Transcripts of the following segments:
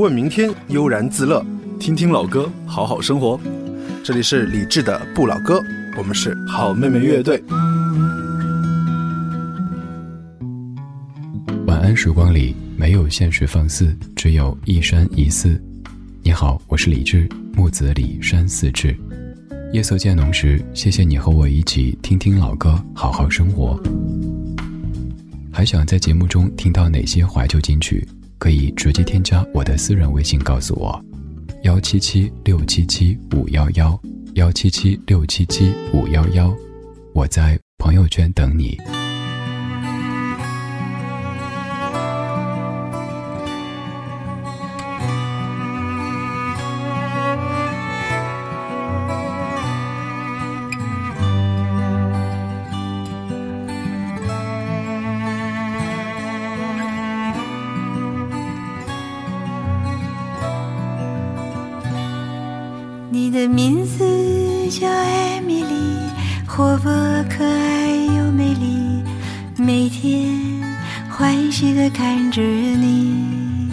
问明天，悠然自乐，听听老歌，好好生活。这里是李志的不老歌，我们是好妹妹乐队。晚安时光里没有现实放肆，只有一山一寺。你好，我是李志，木子李山寺志。夜色渐浓时，谢谢你和我一起听听老歌，好好生活。还想在节目中听到哪些怀旧金曲？可以直接添加我的私人微信告诉我，幺七七六七七五幺幺，幺七七六七七五幺幺，我在朋友圈等你。你的名字叫艾米丽活泼可爱又美丽每天欢喜地看着你。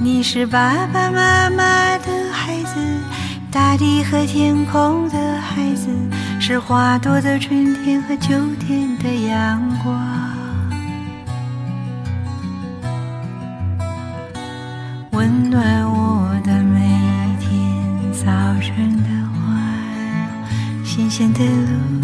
你是爸爸妈妈的孩子大地和天空的孩子是花朵的春天和秋天的阳光。前的路。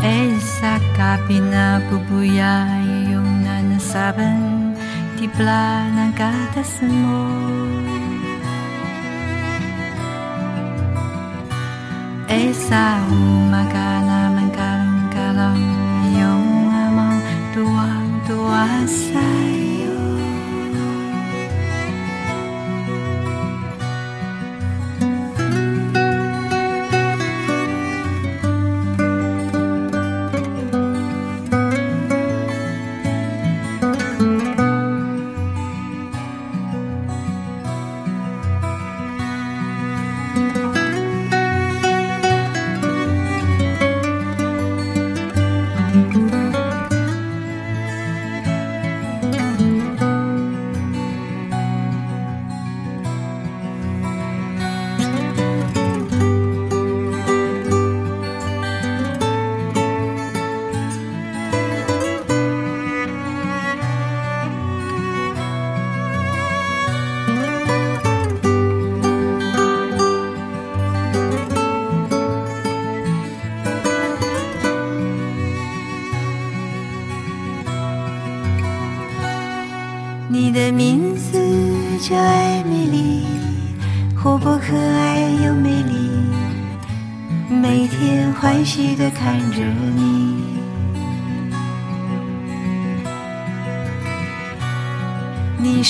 Esa kabina bubuya iyong nanasaban Tibla ng katas mo. Esa umaga naman karang-karang iyong amang tuwang-tuwa sa'yo.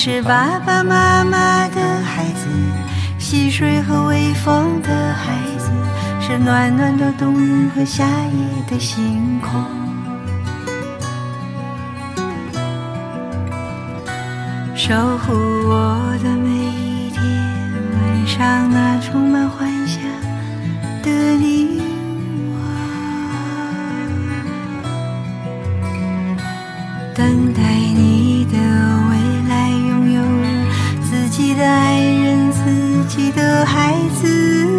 是爸爸妈妈的孩子，溪水和微风的孩子，是暖暖的冬日和夏夜的星空。守护我的每一天，晚上那充满幻想的你我，等待的孩子，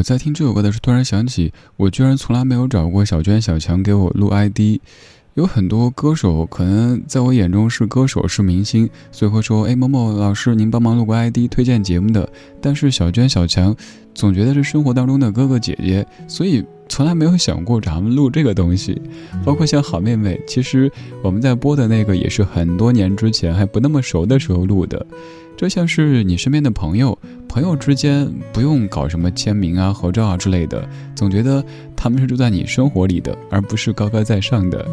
我在听这首歌的时候，突然想起，我居然从来没有找过小娟、小强给我录 ID。有很多歌手可能在我眼中是歌手是明星，所以会说：“哎，某某老师，您帮忙录个 ID 推荐节目的。”但是小娟、小强总觉得是生活当中的哥哥姐姐，所以从来没有想过找他们录这个东西。包括像好妹妹，其实我们在播的那个也是很多年之前还不那么熟的时候录的。这像是你身边的朋友，朋友之间不用搞什么签名啊、合照啊之类的，总觉得他们是住在你生活里的，而不是高高在上的。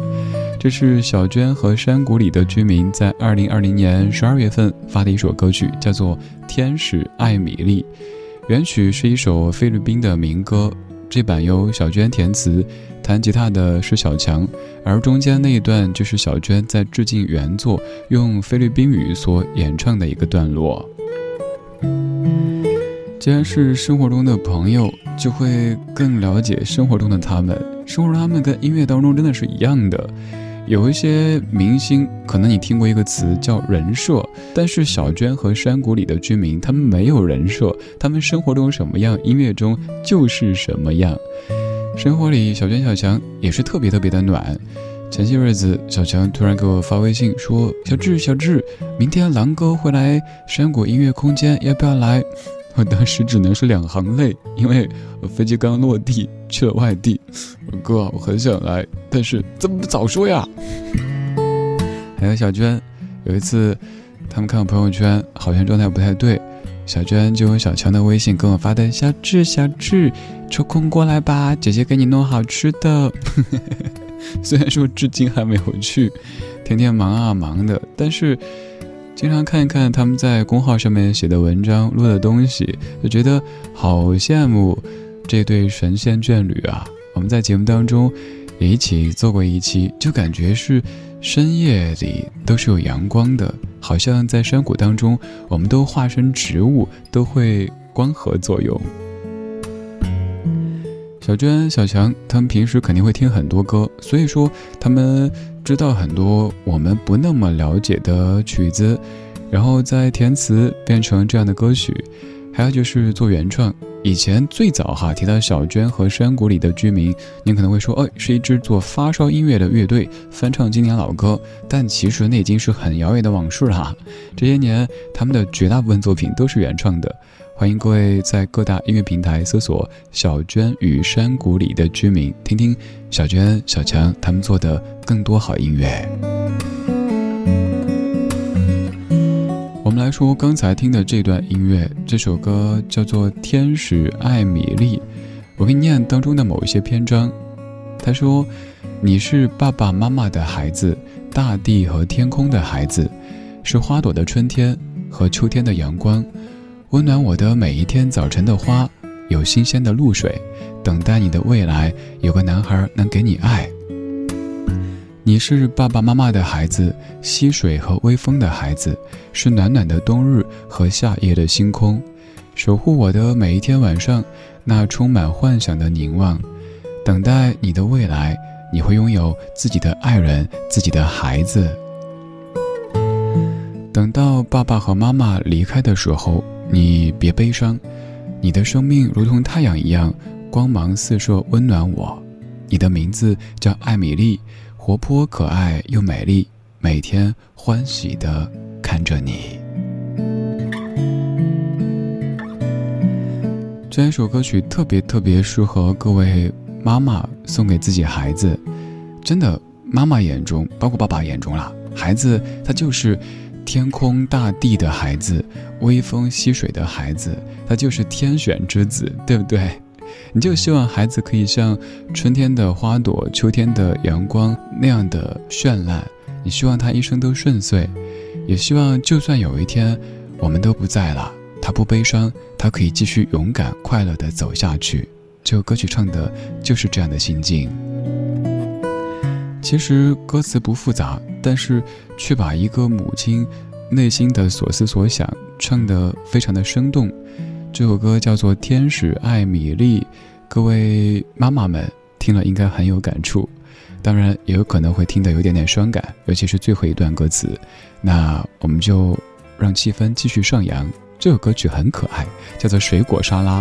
这是小娟和山谷里的居民在二零二零年十二月份发的一首歌曲，叫做《天使艾米丽》。原曲是一首菲律宾的民歌，这版由小娟填词，弹吉他的是小强，而中间那一段就是小娟在致敬原作，用菲律宾语所演唱的一个段落。既然是生活中的朋友，就会更了解生活中的他们。生活中他们跟音乐当中真的是一样的。有一些明星，可能你听过一个词叫人设，但是小娟和山谷里的居民，他们没有人设，他们生活中什么样，音乐中就是什么样。生活里，小娟、小强也是特别特别的暖。前些日子，小强突然给我发微信说：“小智，小智，明天狼哥会来山谷音乐空间，要不要来？”我当时只能是两行泪，因为飞机刚落地去了外地。哥，我很想来，但是怎么不早说呀？还有小娟，有一次他们看我朋友圈，好像状态不太对，小娟就用小强的微信跟我发的：“小智，小智，抽空过来吧，姐姐给你弄好吃的。”虽然说至今还没有去，天天忙啊忙的，但是。经常看一看他们在公号上面写的文章、录的东西，就觉得好羡慕这对神仙眷侣啊！我们在节目当中也一起做过一期，就感觉是深夜里都是有阳光的，好像在山谷当中，我们都化身植物，都会光合作用。小娟、小强他们平时肯定会听很多歌，所以说他们。知道很多我们不那么了解的曲子，然后再填词变成这样的歌曲，还有就是做原创。以前最早哈提到小娟和山谷里的居民，您可能会说，哦，是一支做发烧音乐的乐队，翻唱经典老歌。但其实那已经是很遥远的往事了。这些年，他们的绝大部分作品都是原创的。欢迎各位在各大音乐平台搜索“小娟与山谷里的居民”，听听小娟、小强他们做的更多好音乐。我们来说刚才听的这段音乐，这首歌叫做《天使艾米丽》。我给你念当中的某一些篇章。他说：“你是爸爸妈妈的孩子，大地和天空的孩子，是花朵的春天和秋天的阳光。”温暖我的每一天早晨的花，有新鲜的露水，等待你的未来。有个男孩能给你爱。你是爸爸妈妈的孩子，溪水和微风的孩子，是暖暖的冬日和夏夜的星空，守护我的每一天晚上。那充满幻想的凝望，等待你的未来。你会拥有自己的爱人，自己的孩子。等到爸爸和妈妈离开的时候。你别悲伤，你的生命如同太阳一样，光芒四射，温暖我。你的名字叫艾米丽，活泼可爱又美丽，每天欢喜的看着你。这一首歌曲特别特别适合各位妈妈送给自己孩子，真的，妈妈眼中，包括爸爸眼中啦，孩子他就是。天空大地的孩子，微风溪水的孩子，他就是天选之子，对不对？你就希望孩子可以像春天的花朵、秋天的阳光那样的绚烂，你希望他一生都顺遂，也希望就算有一天我们都不在了，他不悲伤，他可以继续勇敢、快乐的走下去。这首歌曲唱的就是这样的心境。其实歌词不复杂，但是却把一个母亲内心的所思所想唱得非常的生动。这首歌叫做《天使爱米粒》，各位妈妈们听了应该很有感触，当然也有可能会听得有点点伤感，尤其是最后一段歌词。那我们就让气氛继续上扬。这首歌曲很可爱，叫做《水果沙拉》，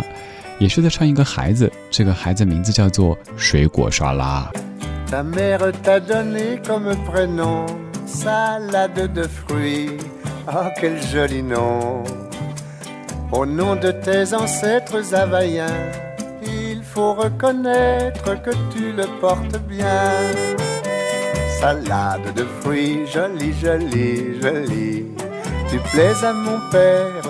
也是在唱一个孩子，这个孩子名字叫做水果沙拉。Ah, quel joli nom Au nom de tes ancêtres havaïens, il faut reconnaître que tu le portes bien. Salade de fruits, jolie, jolie, jolie. Tu plais à mon père,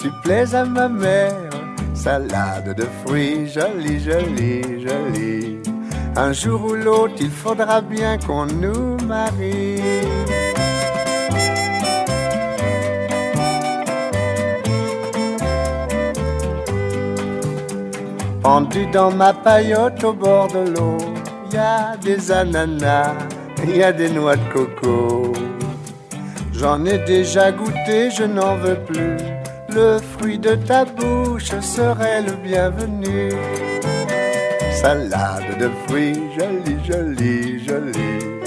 tu plais à ma mère. Salade de fruits, jolie, jolie, jolie. Un jour ou l'autre, il faudra bien qu'on nous marie. Pendu dans ma paillote au bord de l'eau, y a des ananas, y a des noix de coco. J'en ai déjà goûté, je n'en veux plus. Le fruit de ta bouche serait le bienvenu. Salade de fruits, jolie, jolie, jolie.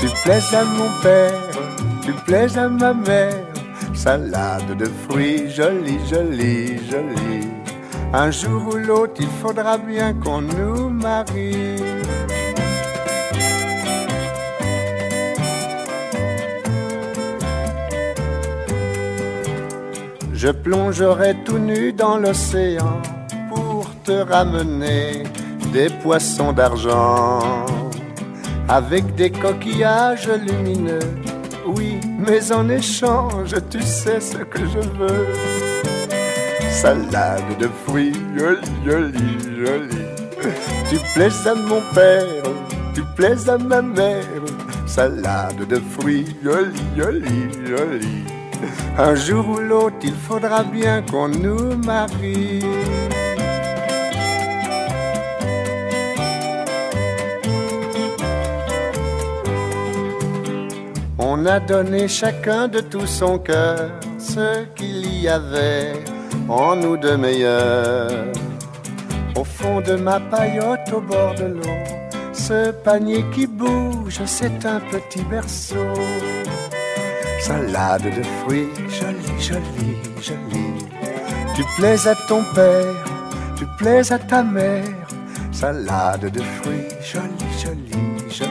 Tu plais à mon père, tu plais à ma mère. Salade de fruits, jolie, jolie, jolie. Un jour ou l'autre, il faudra bien qu'on nous marie. Je plongerai tout nu dans l'océan pour te ramener des poissons d'argent avec des coquillages lumineux. Oui, mais en échange, tu sais ce que je veux salade de fruits, jolie, jolie, jolie. Tu plais à mon père, tu plais à ma mère, salade de fruits, jolie, jolie, jolie. Un jour ou l'autre, il faudra bien qu'on nous marie. On a donné chacun de tout son cœur ce qu'il y avait en nous de meilleurs. Au fond de ma paillote au bord de l'eau, ce panier qui bouge, c'est un petit berceau. Salade de fruits, jolie, jolie, jolie. Tu plais à ton père, tu plais à ta mère. Salade de fruits, jolie, jolie, jolie.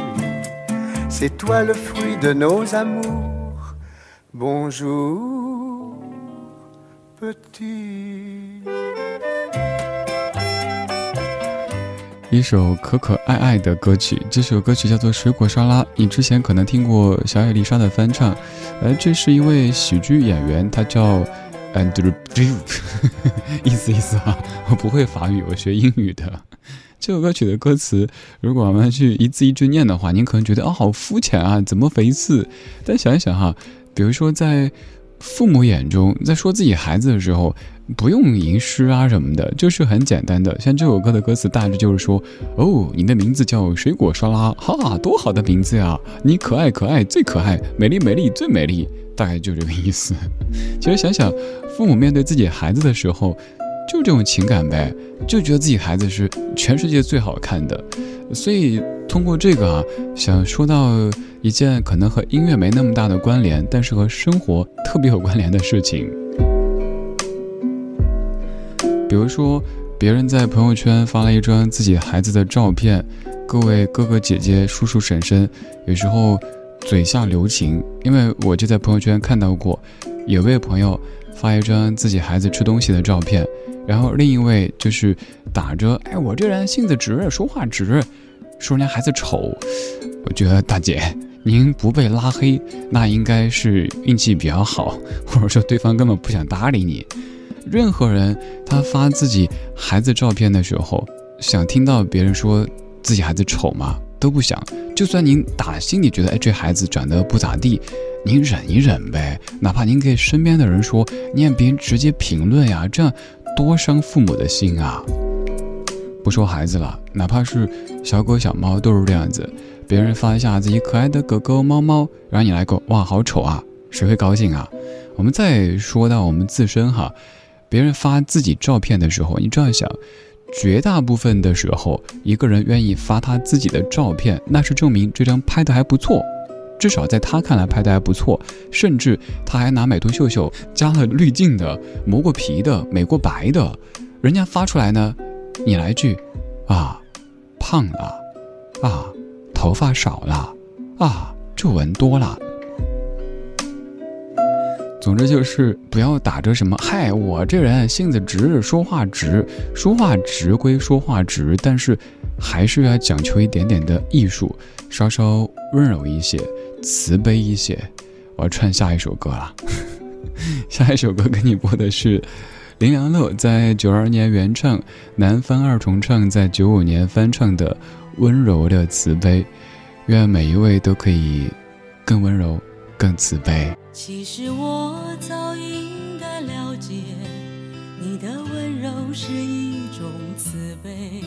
C'est toi le fruit de nos amours. Bonjour. 一首可可爱爱的歌曲，这首歌曲叫做《水果沙拉》。你之前可能听过小野丽莎的翻唱，而这是一位喜剧演员，他叫 Andrew，意思意思啊，我不会法语，我学英语的。这首歌曲的歌词，如果我们去一字一句念的话，您可能觉得啊，好肤浅啊，怎么回事？但想一想哈，比如说在。父母眼中，在说自己孩子的时候，不用吟诗啊什么的，就是很简单的。像这首歌的歌词，大致就是说：“哦，你的名字叫水果沙拉，哈，多好的名字呀！你可爱可爱最可爱，美丽美丽最美丽。”大概就这个意思。其实想想，父母面对自己孩子的时候，就这种情感呗，就觉得自己孩子是全世界最好看的。所以通过这个啊，想说到。一件可能和音乐没那么大的关联，但是和生活特别有关联的事情。比如说，别人在朋友圈发了一张自己孩子的照片，各位哥哥姐姐、叔叔婶婶，有时候嘴下留情，因为我就在朋友圈看到过，有位朋友发一张自己孩子吃东西的照片，然后另一位就是打着“哎，我这人性子直，说话直”，说人家孩子丑。我觉得大姐。您不被拉黑，那应该是运气比较好，或者说对方根本不想搭理你。任何人他发自己孩子照片的时候，想听到别人说自己孩子丑吗？都不想。就算您打心里觉得，哎，这孩子长得不咋地，您忍一忍呗。哪怕您给身边的人说，你让别人直接评论呀，这样多伤父母的心啊。不说孩子了，哪怕是小狗小猫都是这样子。别人发一下自己可爱的狗狗、猫猫，然后你来个哇，好丑啊！谁会高兴啊？我们再说到我们自身哈，别人发自己照片的时候，你这样想，绝大部分的时候，一个人愿意发他自己的照片，那是证明这张拍的还不错，至少在他看来拍的还不错，甚至他还拿美图秀秀加了滤镜的、磨过皮的、美过白的，人家发出来呢，你来句，啊，胖了，啊，头发少了，啊，皱纹多了。总之就是不要打着什么嗨，我这人性子直，说话直，说话直归说话直，但是还是要讲求一点点的艺术，稍稍温柔一些，慈悲一些。我要串下一首歌了，下一首歌给你播的是林良乐在九二年原唱，南方二重唱在九五年翻唱的《温柔的慈悲》，愿每一位都可以更温柔。更慈悲。其实我早应该了解，你的温柔是一种慈悲，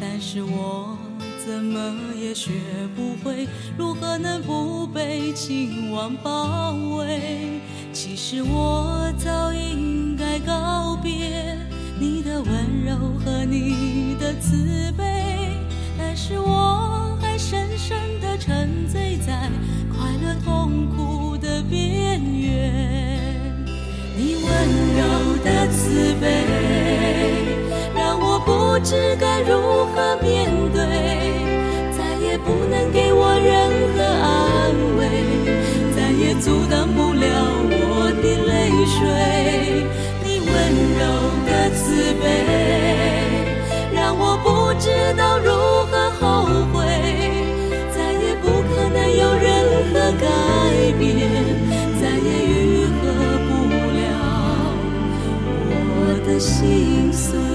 但是我怎么也学不会，如何能不被情网包围？其实我早应告别你的温柔和你的慈悲，但是我还深深的沉醉在。快乐痛苦的边缘，你温柔的慈悲，让我不知该如何面对，再也不能给我任何安慰，再也阻挡不了我的泪水。温柔的慈悲，让我不知道如何后悔。再也不可能有任何改变，再也愈合不了我的心碎。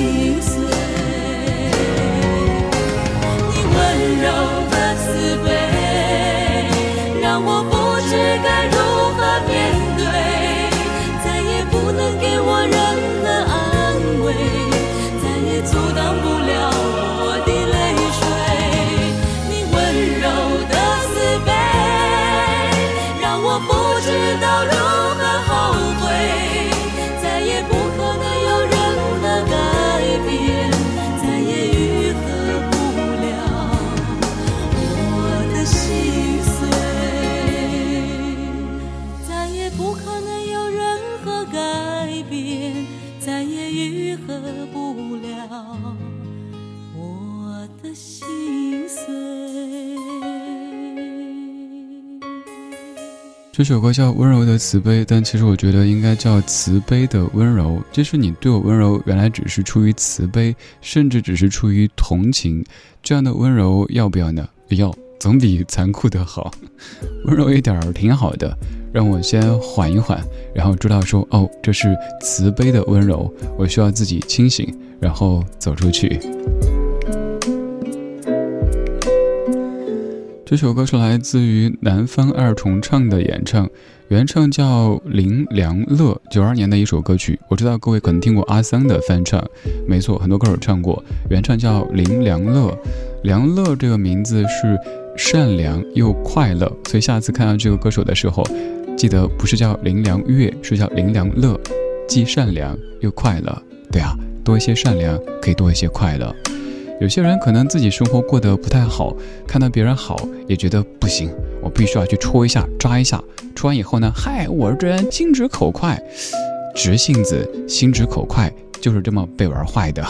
you. 这首歌叫《温柔的慈悲》，但其实我觉得应该叫慈悲的温柔。就是你对我温柔，原来只是出于慈悲，甚至只是出于同情。这样的温柔要不要呢？要，总比残酷的好。温柔一点儿挺好的，让我先缓一缓，然后知道说，哦，这是慈悲的温柔，我需要自己清醒，然后走出去。这首歌是来自于南方二重唱的演唱，原唱叫林良乐，九二年的一首歌曲。我知道各位可能听过阿桑的翻唱，没错，很多歌手唱过。原唱叫林良乐，良乐这个名字是善良又快乐，所以下次看到这个歌手的时候，记得不是叫林良月，是叫林良乐，既善良又快乐。对啊，多一些善良，可以多一些快乐。有些人可能自己生活过得不太好，看到别人好也觉得不行，我必须要去戳一下、抓一下。戳完以后呢，嗨，我这人心直口快，直性子、心直口快就是这么被玩坏的。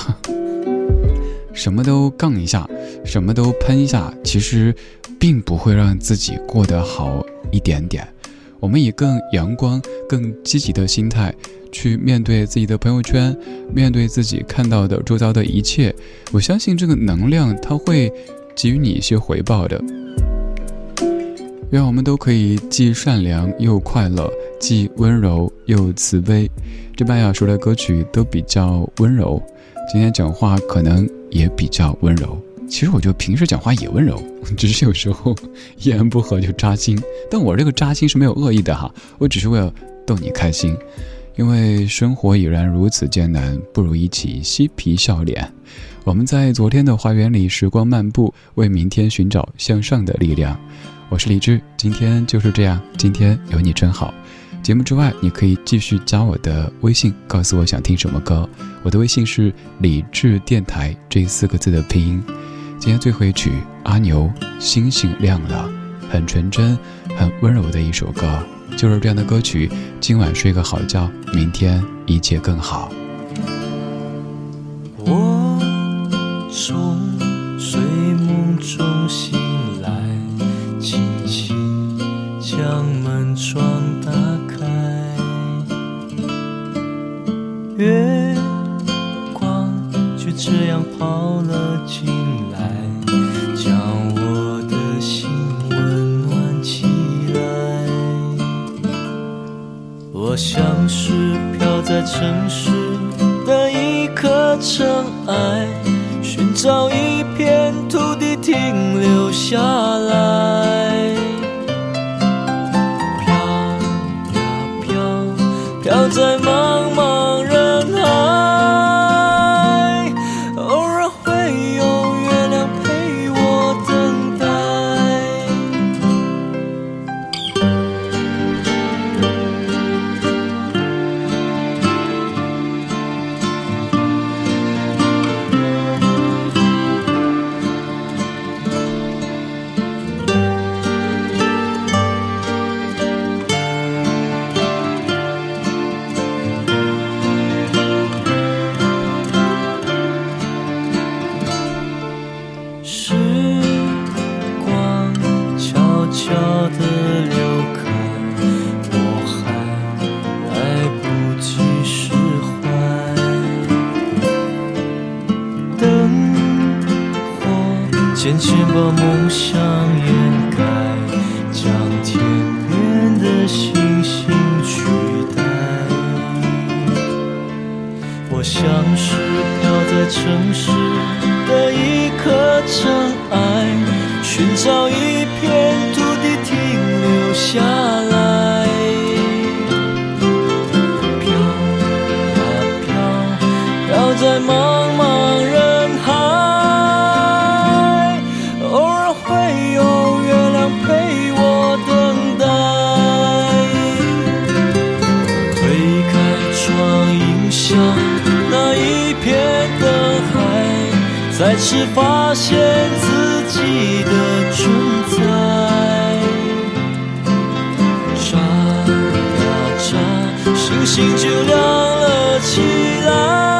什么都杠一下，什么都喷一下，其实并不会让自己过得好一点点。我们以更阳光、更积极的心态。去面对自己的朋友圈，面对自己看到的周遭的一切，我相信这个能量它会给予你一些回报的。愿我们都可以既善良又快乐，既温柔又慈悲。这半小时的歌曲都比较温柔，今天讲话可能也比较温柔。其实我觉得平时讲话也温柔，只是有时候一言不合就扎心。但我这个扎心是没有恶意的哈，我只是为了逗你开心。因为生活已然如此艰难，不如一起嬉皮笑脸。我们在昨天的花园里时光漫步，为明天寻找向上的力量。我是李志，今天就是这样，今天有你真好。节目之外，你可以继续加我的微信，告诉我想听什么歌。我的微信是李智电台这四个字的拼音。今天最后一曲，阿牛《星星亮了》，很纯真、很温柔的一首歌。就是这样的歌曲，今晚睡个好觉，明天一切更好。我从睡梦中醒城市的一颗尘埃，寻找一片土地，停留下来。是发现自己的存在，眨呀眨，星星就亮了起来。